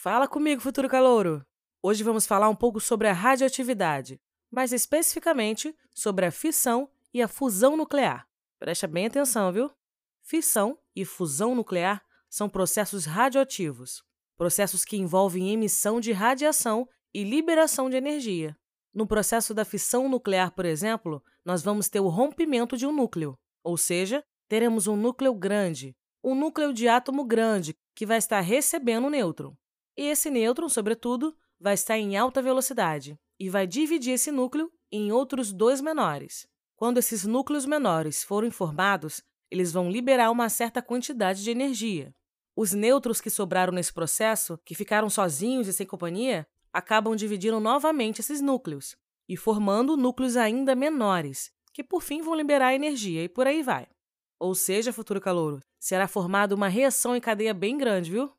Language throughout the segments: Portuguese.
Fala comigo, futuro calouro! Hoje vamos falar um pouco sobre a radioatividade, mais especificamente sobre a fissão e a fusão nuclear. Presta bem atenção, viu? Fissão e fusão nuclear são processos radioativos, processos que envolvem emissão de radiação e liberação de energia. No processo da fissão nuclear, por exemplo, nós vamos ter o rompimento de um núcleo, ou seja, teremos um núcleo grande, um núcleo de átomo grande que vai estar recebendo um nêutron. E esse nêutron, sobretudo, vai estar em alta velocidade e vai dividir esse núcleo em outros dois menores. Quando esses núcleos menores forem formados, eles vão liberar uma certa quantidade de energia. Os nêutrons que sobraram nesse processo, que ficaram sozinhos e sem companhia, acabam dividindo novamente esses núcleos e formando núcleos ainda menores, que por fim vão liberar energia e por aí vai. Ou seja, futuro calouro, será formada uma reação em cadeia bem grande, viu?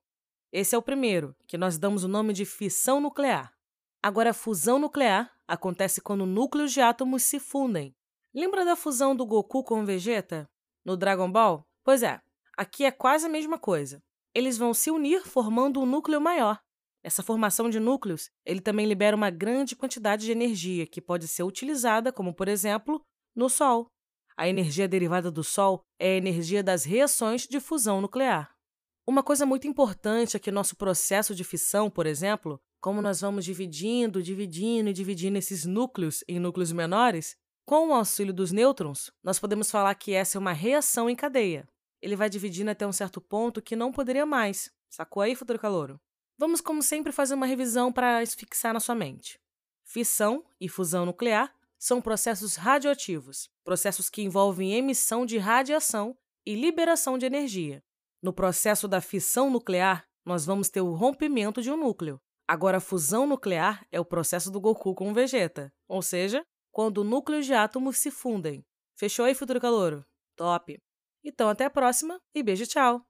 Esse é o primeiro, que nós damos o nome de fissão nuclear. Agora, a fusão nuclear acontece quando núcleos de átomos se fundem. Lembra da fusão do Goku com o Vegeta no Dragon Ball? Pois é, aqui é quase a mesma coisa. Eles vão se unir formando um núcleo maior. Essa formação de núcleos, ele também libera uma grande quantidade de energia que pode ser utilizada, como por exemplo, no Sol. A energia derivada do Sol é a energia das reações de fusão nuclear. Uma coisa muito importante é que nosso processo de fissão, por exemplo, como nós vamos dividindo, dividindo e dividindo esses núcleos em núcleos menores, com o auxílio dos nêutrons, nós podemos falar que essa é uma reação em cadeia. Ele vai dividindo até um certo ponto que não poderia mais. Sacou aí, futuro calouro? Vamos, como sempre, fazer uma revisão para fixar na sua mente. Fissão e fusão nuclear são processos radioativos, processos que envolvem emissão de radiação e liberação de energia. No processo da fissão nuclear, nós vamos ter o rompimento de um núcleo. Agora, a fusão nuclear é o processo do Goku com o Vegeta, ou seja, quando núcleos de átomos se fundem. Fechou aí, futuro calouro? Top! Então, até a próxima e beijo, tchau!